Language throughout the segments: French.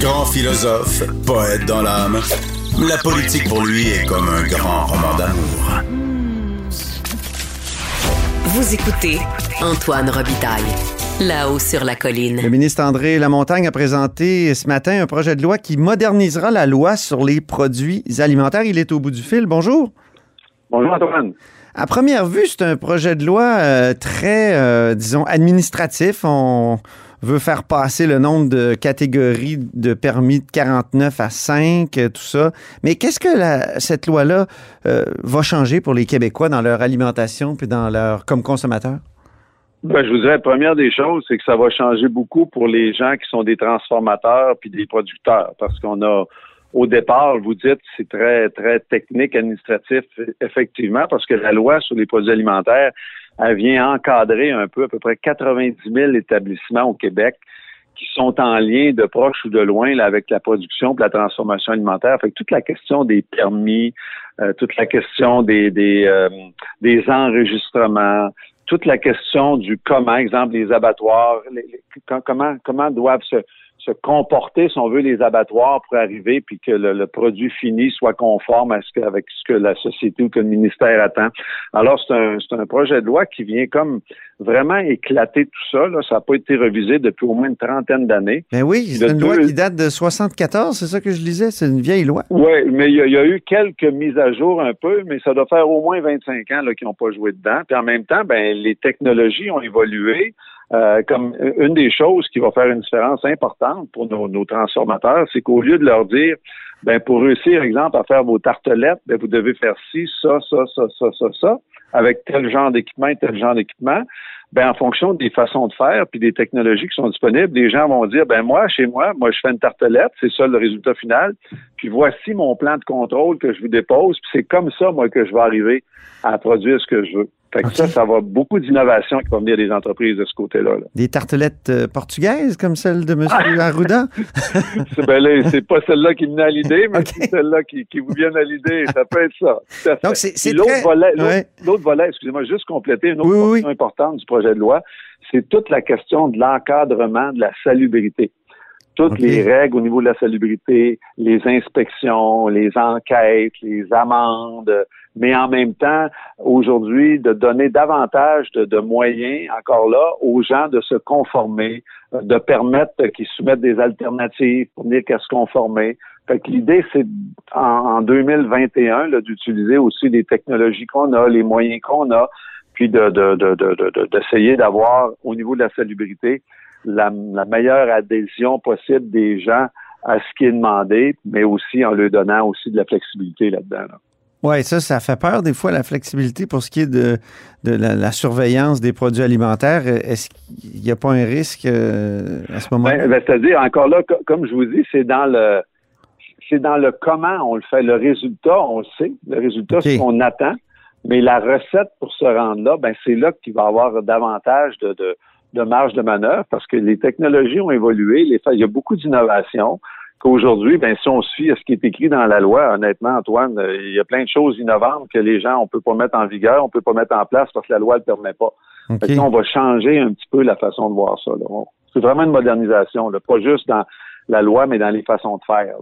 Grand philosophe, poète dans l'âme, la politique pour lui est comme un grand roman d'amour. Vous écoutez Antoine Robitaille, là-haut sur la colline. Le ministre André Lamontagne a présenté ce matin un projet de loi qui modernisera la loi sur les produits alimentaires. Il est au bout du fil. Bonjour. Bonjour Antoine. À première vue, c'est un projet de loi euh, très, euh, disons, administratif. On veut faire passer le nombre de catégories de permis de 49 à 5, euh, tout ça. Mais qu'est-ce que cette loi-là va changer pour les Québécois dans leur alimentation puis dans leur comme consommateurs? Ben, je vous dirais, première des choses, c'est que ça va changer beaucoup pour les gens qui sont des transformateurs puis des producteurs, parce qu'on a au départ, vous dites c'est très, très technique, administratif, effectivement, parce que la loi sur les produits alimentaires, elle vient encadrer un peu à peu près 90 000 établissements au Québec qui sont en lien de proche ou de loin là, avec la production et la transformation alimentaire. Fait que toute la question des permis, euh, toute la question des des, euh, des enregistrements, toute la question du comment, exemple, les abattoirs, comment comment doivent se se comporter, si on veut, les abattoirs pour arriver puis que le, produit fini soit conforme à ce que, avec ce que la société ou que le ministère attend. Alors, c'est un, c'est un projet de loi qui vient comme vraiment éclater tout ça. Là. Ça n'a pas été revisé depuis au moins une trentaine d'années. Mais ben oui, c'est une loi qui date de 74, c'est ça que je disais, c'est une vieille loi. Oui, mais il y, a eu quelques mises à jour un peu, mais ça doit faire au moins 25 ans qu'ils n'ont pas joué dedans. Puis en même temps, ben, les technologies ont évolué. Euh, comme une des choses qui va faire une différence importante pour nos, transformateurs, c'est qu'au lieu de leur dire, ben pour réussir, exemple, à faire vos tartelettes, ben vous devez faire ci, ça, ça, ça, ça, ça, ça, avec tel genre d'équipement et tel genre d'équipement. Ben en fonction des façons de faire puis des technologies qui sont disponibles, les gens vont dire, ben moi, chez moi, moi je fais une tartelette, c'est ça le résultat final. Puis voici mon plan de contrôle que je vous dépose, puis c'est comme ça moi que je vais arriver à produire ce que je veux. Fait que ça, ça va beaucoup d'innovation qui va venir des entreprises de ce côté-là. Des tartelettes euh, portugaises comme celle de M. Arruda? ben c'est pas celle-là qui me vient à l'idée, mais c'est celle-là qui, qui, vous vient à l'idée. Ça peut être ça. Donc, c'est l'autre volet, l'autre volet, excusez-moi, juste compléter une autre question importante du projet de loi, c'est toute la question de l'encadrement de la salubrité toutes les règles au niveau de la salubrité, les inspections, les enquêtes, les amendes, mais en même temps, aujourd'hui, de donner davantage de, moyens, encore là, aux gens de se conformer, de permettre qu'ils soumettent des alternatives pour dire qu'à se conformer. Fait que l'idée, c'est en, 2021 d'utiliser aussi les technologies qu'on a, les moyens qu'on a, puis de, d'essayer d'avoir au niveau de la salubrité la, meilleure adhésion possible des gens à ce qui est demandé, mais aussi en leur donnant aussi de la flexibilité là-dedans. Oui, ça, ça fait peur des fois, la flexibilité pour ce qui est de, la, surveillance des produits alimentaires. Est-ce qu'il n'y a pas un risque euh, à ce moment-là? Ben, ben, c'est-à-dire, encore là, comme je vous dis, c'est dans le c'est dans le comment on le fait. Le résultat, on le sait. Le résultat, c'est ce qu'on attend. Mais la recette pour se rendre là, ben c'est là qu'il va y avoir davantage de, de marge de manœuvre parce que les technologies ont évolué, les, il y a beaucoup d'innovations qu'aujourd'hui, ben, si on suit ce qui est écrit dans la loi, honnêtement, Antoine, euh, il y a plein de choses innovantes que les gens, on peut pas mettre en vigueur, on peut pas mettre en place parce que la loi ne le permet pas. on va changer un petit peu la façon de voir ça. C'est vraiment une modernisation, là. pas juste dans la loi, mais dans les façons de faire.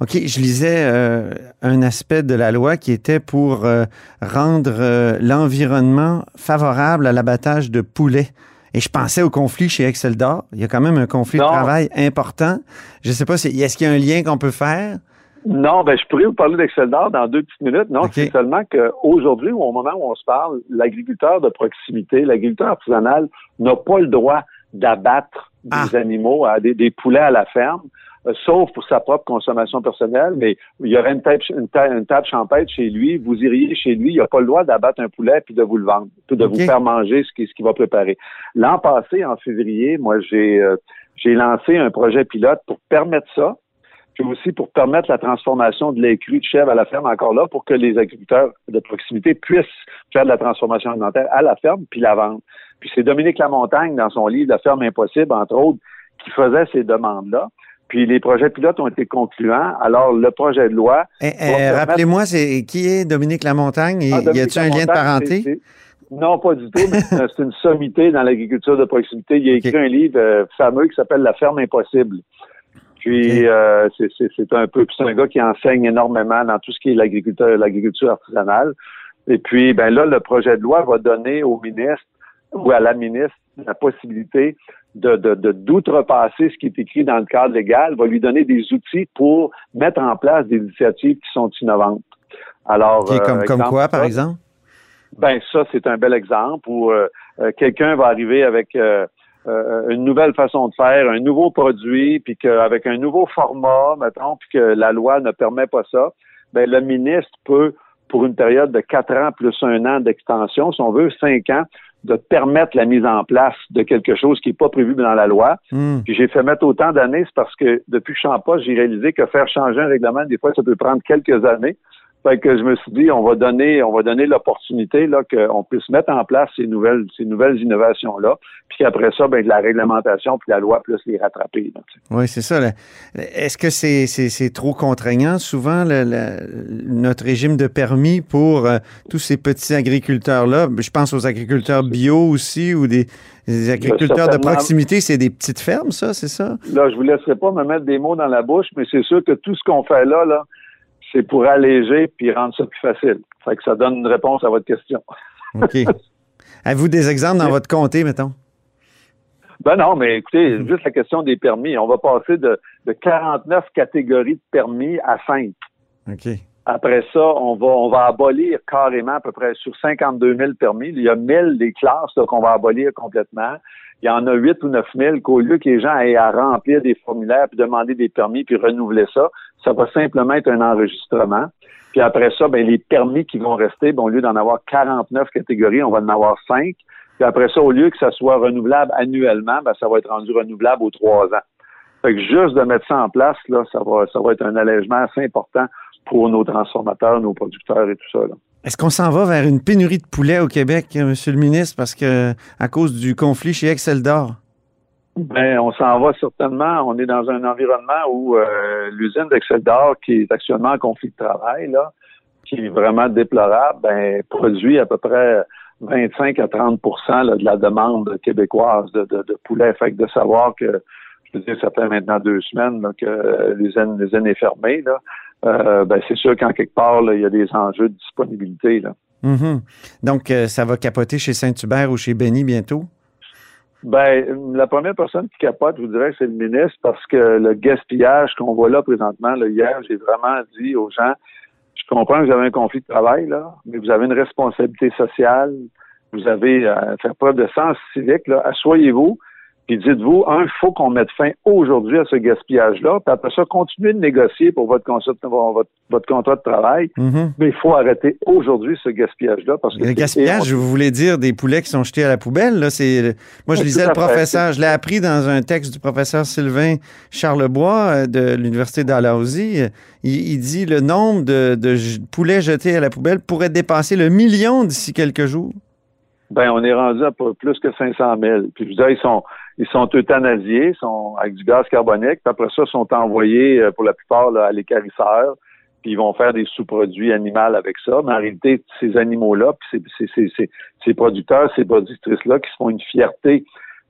OK, je lisais euh, un aspect de la loi qui était pour euh, rendre l'environnement favorable à l'abattage de poulets. Et je pensais au conflit chez Excel d'Or. Il y a quand même un conflit de travail important. Je ne sais pas, est-ce qu'il y a un lien qu'on peut faire? Non, ben je pourrais vous parler d'Excel d'Or dans deux petites minutes. Non, c'est seulement qu'aujourd'hui, au moment où on se parle, l'agriculteur de proximité, l'agriculteur artisanal n'a pas le droit d'abattre des ah. animaux, des poulets à la ferme. Euh, sauf pour sa propre consommation personnelle, mais il y aurait une table, une, table, champêtre chez lui, vous iriez chez lui, il n'a pas le droit d'abattre un poulet puis de vous le vendre, puis de vous faire manger ce qu'il ce va préparer. L'an passé, en février, moi, j'ai euh, j'ai lancé un projet pilote pour permettre ça, puis aussi pour permettre la transformation de lait cru de chèvre à la ferme encore là, pour que les agriculteurs de proximité puissent faire de la transformation alimentaire à la ferme puis la vendre. Puis c'est Dominique Lamontagne, dans son livre La ferme impossible, entre autres, qui faisait ces demandes-là. Puis les projets pilotes ont été concluants. Alors, le projet de loi. Eh, eh, rappelez-moi, c'est qui est Dominique Lamontagne? Ah, y a-t-il un lien de parenté? Non, pas du tout, mais c'est une sommité dans l'agriculture de proximité. Il a écrit un livre euh, fameux qui s'appelle La ferme impossible. Puis euh, c'est un peu, c'est un gars qui enseigne énormément dans tout ce qui est l'agriculture, l'agriculture artisanale. Et puis, ben là, le projet de loi va donner au ministre ou à la ministre la possibilité de, d'outrepasser ce qui est écrit dans le cadre légal, va lui donner des outils pour mettre en place des initiatives qui sont innovantes. Alors, comme, comme quoi, par exemple? Ben ça, c'est un bel exemple où euh, euh, quelqu'un va arriver avec euh, une nouvelle façon de faire, un nouveau produit, puis qu'avec un nouveau format, mettons, puis que la loi ne permet pas ça, ben le ministre peut, pour une période de quatre ans plus un an d'extension, si on veut, cinq ans, de permettre la mise en place de quelque chose qui n'est pas prévu dans la loi. Hmm. Puis j'ai fait mettre autant d'années, c'est parce que depuis que je suis en poste, j'ai réalisé que faire changer un règlement, des fois, ça peut prendre quelques années. Fait que je me suis dit, on va donner, on va donner l'opportunité là qu'on puisse mettre en place ces nouvelles, ces nouvelles innovations là, puis après ça, ben de la réglementation puis la loi puisse les rattraper. oui, c'est ça. Est-ce que c'est, trop contraignant souvent notre régime de permis pour euh, tous ces petits agriculteurs là Je pense aux agriculteurs bio aussi ou des, agriculteurs de proximité, c'est des petites fermes, ça, c'est ça? Là, je vous laisserai pas me mettre des mots dans la bouche, mais c'est sûr que tout ce qu'on fait là, là c'est pour alléger puis rendre ça plus facile. Fait que ça donne une réponse à votre question. OK. Avez-vous des exemples dans votre comté, mettons? Ben non, mais écoutez, juste la question des permis. On va passer de, 49 catégories de permis à 5. OK. Après ça, on va, on va abolir carrément à peu près sur 52 000 permis. Il y a 1000 des classes qu'on va abolir complètement. Il y en a 8 ou 9 000 qu'au lieu que les gens aient à remplir des formulaires, puis demander des permis, puis renouveler ça, ça va simplement être un enregistrement. Puis après ça, ben, les permis qui vont rester, ben, au lieu d'en avoir 49 catégories, on va en avoir 5. Puis après ça, au lieu que ça soit renouvelable annuellement, ben, ça va être rendu renouvelable aux trois ans. Fait que juste de mettre ça en place, là, ça va, ça va être un allègement assez important pour nos transformateurs, nos producteurs et tout ça. Est-ce qu'on s'en va vers une pénurie de poulet au Québec, Monsieur le ministre, parce que à cause du conflit chez Excel d'Or? Ben, on s'en va certainement. On est dans un environnement où euh, l'usine d'Excel d'Or, qui est actuellement en conflit de travail, là, qui est vraiment déplorable, ben, produit à peu près 25 à 30% de la demande québécoise de, de, poulet. Fait que de savoir que, je veux dire, ça fait maintenant deux semaines que l'usine, l'usine est fermée, là, euh, ben, c'est sûr qu'en quelque part, il y a des enjeux de disponibilité. Là. Mm-hmm. Donc, euh, ça va capoter chez Saint-Hubert ou chez Benny bientôt? Ben, la première personne qui capote, je vous dirais, c'est le ministre, parce que le gaspillage qu'on voit là présentement, là, hier, j'ai vraiment dit aux gens, je comprends que vous avez un conflit de travail, là, mais vous avez une responsabilité sociale, vous avez à faire preuve de sens civique, là, assoyez-vous, puis dites-vous, un, il faut qu'on mette fin aujourd'hui à ce gaspillage-là, puis après ça, continuez de négocier pour votre, votre, votre contrat de travail, mm-hmm. mais il faut arrêter aujourd'hui ce gaspillage-là. parce que Le gaspillage, vous voulez dire des poulets qui sont jetés à la poubelle? Là, c'est, moi, je lisais le professeur, je l'ai appris dans un texte du professeur Sylvain Charlebois euh, de l'Université d'Alhousie. Il, il, dit le nombre de, de poulets jetés à la poubelle pourrait dépasser le million d'ici quelques jours. Ben, on est rendu à plus que 500 000. Puis, je veux dire, ils sont, ils sont euthanasiés, sont avec du gaz carbonique, puis après ça, sont envoyés euh, pour la plupart à l'écarisseur, puis ils vont faire des sous-produits animaux avec ça. Mais en réalité, ces animaux-là, puis ces, ces, producteurs, ces productrices-là qui se font une fierté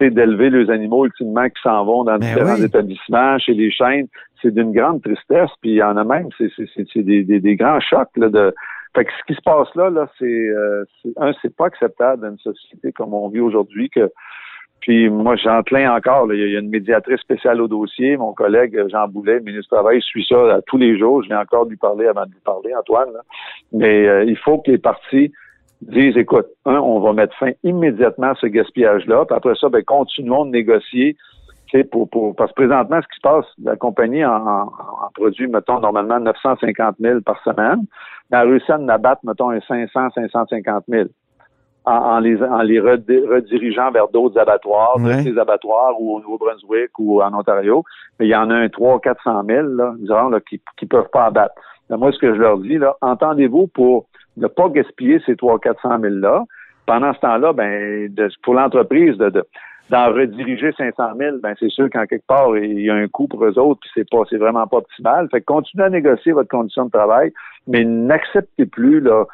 d'élever les animaux ultimement qui s'en vont dans ben différents établissements, chez les chaînes, c'est d'une grande tristesse, puis il y en a même, c'est des, des, des, grands chocs là, de. Fait que ce qui se passe là, là, c'est euh, un, c'est pas acceptable dans une société comme on vit aujourd'hui que puis moi, j'enclin encore. il y a une médiatrice spéciale au dossier. Mon collègue Jean Boulet, ministre du Travail, suit ça tous les jours. Je viens encore lui parler avant de lui parler, Antoine. Mais euh, il faut que les partis disent, écoute, un, on va mettre fin immédiatement à ce gaspillage-là. Puis après ça, ben, continuons de négocier. Pour, pour, parce que présentement, ce qui se passe, la compagnie en, produit, mettons, normalement 950 000 par semaine. Mais elle a en abattre, mettons, un 500, 550 000 en, les, en les redirigeant vers d'autres abattoirs, des abattoirs ou au Nouveau-Brunswick ou en Ontario. Mais il y en a un 300 400 000 là, disons, là, qui ne peuvent pas abattre. moi, ce que je leur dis, là, entendez-vous pour ne pas gaspiller ces 300 400 000-là. Pendant ce temps-là, ben, pour l'entreprise de, d'en rediriger 500 000, ben c'est sûr qu'en quelque part, il y a un coût pour eux autres, puis c'est pas, c'est vraiment pas optimal. Fait que continuez à négocier votre condition de travail, mais n'acceptez plus là,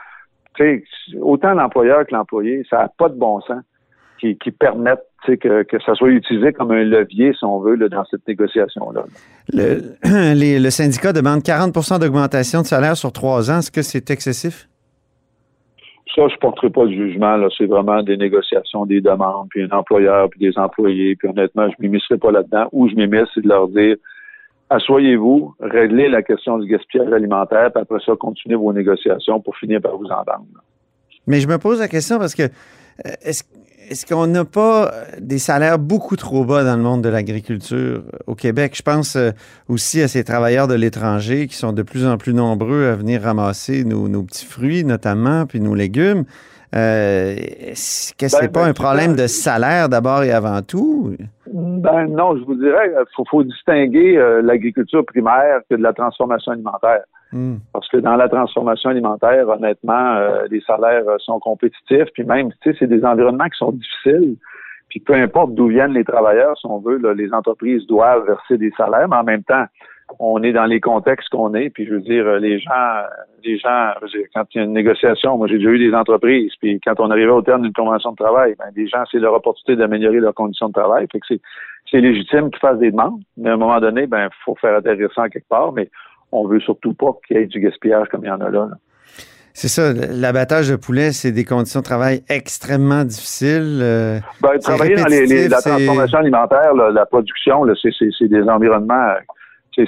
autant l'employeur que l'employé, ça n'a pas de bon sens qui, qui permettent que, que ça soit utilisé comme un levier, si on veut, dans cette négociation-là. Le, le syndicat demande 40% d'augmentation de salaire sur trois ans. Est-ce que c'est excessif? Ça, je ne porterai pas de jugement. C'est vraiment des négociations, des demandes, puis un employeur, puis des employés. Puis honnêtement, je ne m'immiscerai pas là-dedans. Où je m'immisce, c'est de leur dire assoyez-vous, réglez la question du gaspillage alimentaire, puis après ça, continuez vos négociations pour finir par vous entendre. Mais je me pose la question parce que euh, est-ce qu'on n'a pas des salaires beaucoup trop bas dans le monde de l'agriculture au Québec? Je pense euh, aussi à ces travailleurs de l'étranger qui sont de plus en plus nombreux à venir ramasser nos, petits fruits, notamment, puis nos légumes. Euh, est-ce que c'est ben, pas ben, un problème de salaire d'abord et avant tout? Ben non, je vous dirais, il faut, distinguer euh, l'agriculture primaire que de la transformation alimentaire. Hmm. Parce que dans la transformation alimentaire, honnêtement, euh, les salaires sont compétitifs, puis même, tu sais, c'est des environnements qui sont difficiles. Puis peu importe d'où viennent les travailleurs, si on veut, les entreprises doivent verser des salaires, mais en même temps, on est dans les contextes qu'on est, puis je veux dire, les gens, les gens, quand il y a une négociation, moi j'ai déjà eu des entreprises, puis quand on arrivait au terme d'une convention de travail, ben, les gens, c'est leur opportunité d'améliorer leurs conditions de travail. Fait que c'est, c'est légitime qu'ils fassent des demandes, mais à un moment donné, ben, faut faire atterrir ça quelque part, mais on veut surtout pas qu'il y ait du gaspillage comme il y en a là. C'est ça, l'abattage de poulet, c'est des conditions de travail extrêmement difficiles. Euh, ben, travailler dans la transformation alimentaire, la production, c'est des environnements,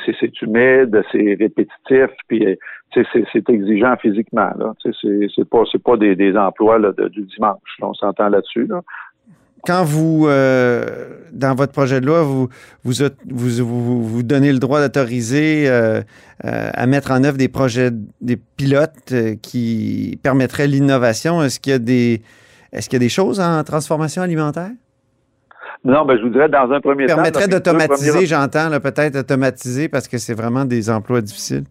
c'est humide, c'est répétitif, puis c'est exigeant physiquement. C'est pas, pas des, emplois du dimanche. on s'entend là-dessus. Là quand vous, euh, dans votre projet de loi, vous, vous, vous, vous donnez le droit d'autoriser euh, euh, à mettre en œuvre des projets, des pilotes qui permettraient l'innovation, est-ce qu'il y a des, est-ce qu'il y a des choses en transformation alimentaire? Non, ben, je vous dirais dans un premier temps. Permettrait d'automatiser, j'entends, peut-être automatiser parce que c'est vraiment des emplois difficiles.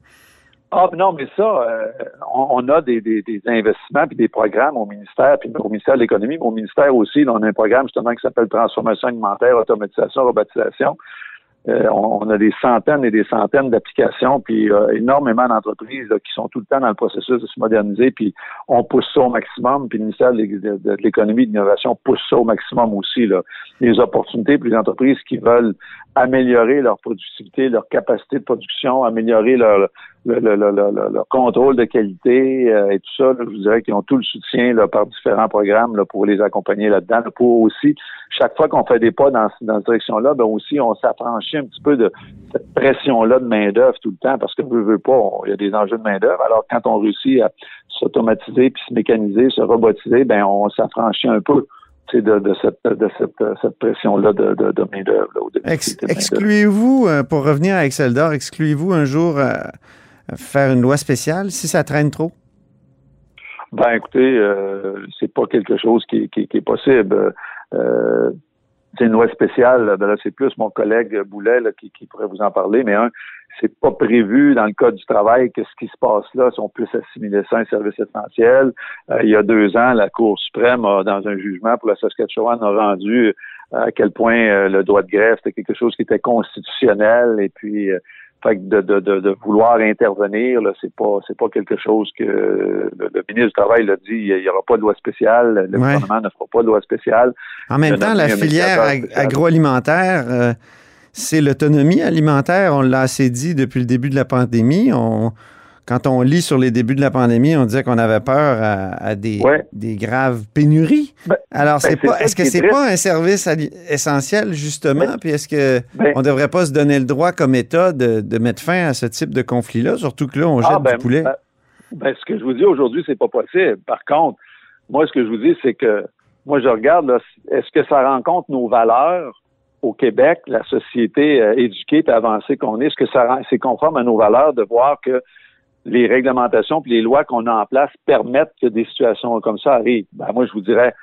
Ah non, mais ça, euh, on, a des, des, des investissements puis des programmes au ministère, puis au ministère de l'Économie, mais au ministère aussi, on a un programme justement qui s'appelle Transformation alimentaire, automatisation, robotisation. Euh, on, a des centaines et des centaines d'applications, puis euh, énormément d'entreprises qui sont tout le temps dans le processus de se moderniser, puis on pousse ça au maximum, puis le ministère de, l'Économie et de l'Innovation pousse ça au maximum aussi. Là. Les opportunités pour les entreprises qui veulent améliorer leur productivité, leur capacité de production, améliorer leur, contrôle de qualité euh, et tout ça, je vous dirais qu'ils ont tout le soutien là, par différents programmes là, pour les accompagner là-dedans, pour aussi, chaque fois qu'on fait des pas dans, dans cette direction-là, ben aussi on s'affranchit un petit peu de cette pression-là de main-d'œuvre tout le temps, parce que veut, veut pas, il y a des enjeux de main-d'œuvre. Alors quand on réussit à s'automatiser, puis se mécaniser, se robotiser, ben on s'affranchit un peu de, de, cette, de cette, cette pression-là de, de, de main-d'œuvre. excluez-vous, euh, pour revenir à Excel d'or, excluez-vous un jour euh, faire une loi spéciale si ça traîne trop? Ben écoutez, euh, c'est pas quelque chose qui, qui, qui est possible. Euh, c'est une loi spéciale, ben là, c'est plus mon collègue Boulet qui, qui, pourrait vous en parler, mais un, c'est pas prévu dans le code du travail que ce qui se passe là, si on puisse assimiler ça à un service essentiel. Euh, il y a deux ans, la Cour suprême, a, dans un jugement pour la Saskatchewan, a rendu euh, à quel point euh, le droit de grève était quelque chose qui était constitutionnel et puis fait de, de, de, vouloir intervenir, c'est pas c'est pas quelque chose que le, ministre du Travail l'a dit, il n'y aura pas de loi spéciale, le gouvernement ne fera pas de loi spéciale. En même temps, la filière agroalimentaire, c'est l'autonomie alimentaire. On l'a assez dit depuis le début de la pandémie. On, quand on lit sur les débuts de la pandémie, on disait qu'on avait peur à, des, des, graves pénuries. Ben, Alors, ben, c'est pas, est-ce que c'est pas un service essentiel, justement? Ben, Puis est-ce que on devrait pas se donner le droit comme État de, de mettre fin à ce type de conflit-là, surtout que là, on jette ah, du poulet? ce que je vous dis aujourd'hui, c'est pas possible. Par contre, moi, ce que je vous dis, c'est que moi, je regarde, est-ce que ça rencontre nos valeurs au Québec, la société euh, éduquée et avancée qu'on est, est-ce que ça c'est conforme à nos valeurs de voir que les réglementations et les lois qu'on a en place permettent que des situations comme ça arrivent? Ben, moi, je vous dirais,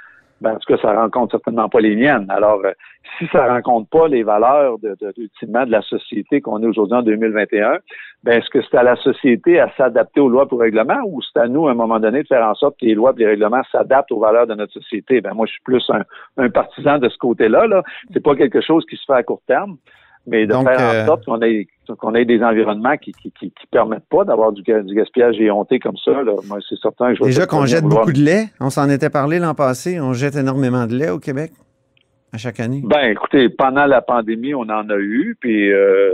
ben, en tout cas, ça rencontre certainement pas les miennes. Alors, euh, si ça rencontre pas les valeurs de, de, ultimement de la société qu'on est aujourd'hui en 2021, ben, est-ce que c'est à la société à s'adapter aux lois pour règlements ou c'est à nous, à un moment donné, de faire en sorte que les lois et les règlements s'adaptent aux valeurs de notre société? Ben, moi, je suis plus un, partisan de ce côté-là, là. C'est pas quelque chose qui se fait à court terme. Mais de Donc, faire euh, en sorte qu'on ait, qu'on ait des environnements qui qui, qui, qui permettent pas d'avoir du, du gaspillage éhonté comme ça. Là. Moi, c'est certain que je Déjà qu'on jette beaucoup de lait, on s'en était parlé l'an passé, on jette énormément de lait au Québec à chaque année. Ben, écoutez, pendant la pandémie, on en a eu, puis euh,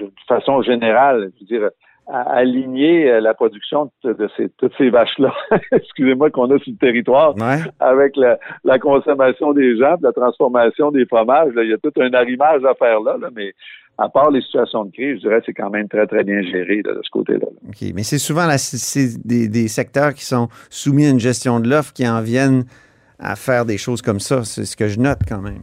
de, de façon générale, je veux dire, à- aligner euh, la production de, ces, toutes ces vaches-là, excusez-moi, qu'on a sur le territoire, Ouais. avec la, la consommation des gens, la transformation des fromages, là, il y a tout un arrimage à faire là, là, mais à part les situations de crise, je dirais que c'est quand même très, très bien géré là, de ce côté-là. OK. Mais c'est souvent la- c'est des, des secteurs qui sont soumis à une gestion de l'offre qui en viennent à faire des choses comme ça. C'est ce que je note quand même.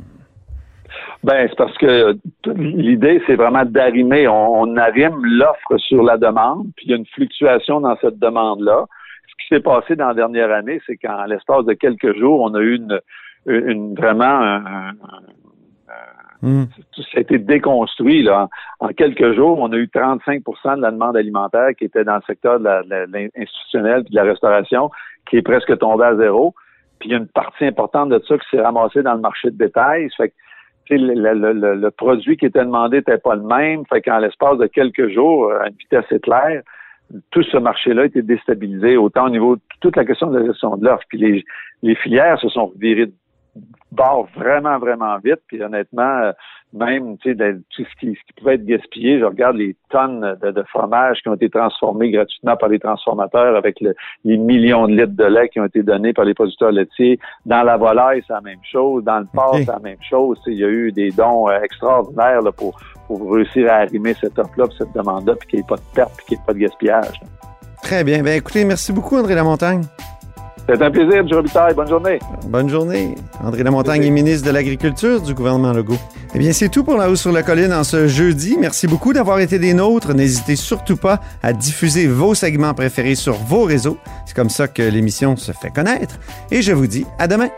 Ben, c'est parce que l'idée, c'est vraiment d'arrimer. On, on arrime l'offre sur la demande, puis il y a une fluctuation dans cette demande-là. Ce qui s'est passé dans la dernière année, c'est qu'en l'espace de quelques jours, on a eu une, une vraiment un- un- Hmm. ça a été déconstruit. Là. En, en quelques jours, on a eu 35% de la demande alimentaire qui était dans le secteur de l'institutionnel et de la restauration, qui est presque tombé à zéro. Puis il y a une partie importante de ça qui s'est ramassée dans le marché de détail. Ça fait que le, le- le- le produit qui était demandé n'était pas le même. Fait qu'en l'espace de quelques jours, à une vitesse éclair, tout ce marché-là été déstabilisé, autant au niveau de toute la question de la gestion de l'offre. Puis les, les filières se sont virées bord vraiment, vraiment vite. Puis honnêtement, euh, même tu sais, de- tout ce qui, ce qui pouvait être gaspillé, je regarde les tonnes de, de fromage qui ont été transformés gratuitement par les transformateurs avec le- les millions de litres de lait qui ont été donnés par les producteurs laitiers. Dans la volaille, c'est la même chose. Dans le porc, c'est la même chose. Tu sais, Il y a eu des dons euh, extraordinaires là, pour, pour réussir à arrimer cette offre-là, cette demande-là, puis qu'il n'y ait pas de perte, puis qu'il n'y ait pas de gaspillage. là. Très bien. Ben, écoutez, merci beaucoup, André Lamontagne. C'est un plaisir, M. Robitaille. Bonne journée. Bonne journée. André Lamontagne Merci. est ministre de l'Agriculture du gouvernement Legault. Eh bien, c'est tout pour La Hausse sur la Colline en ce jeudi. Merci beaucoup d'avoir été des nôtres. N'hésitez surtout pas à diffuser vos segments préférés sur vos réseaux. C'est comme ça que l'émission se fait connaître. Et je vous dis à demain.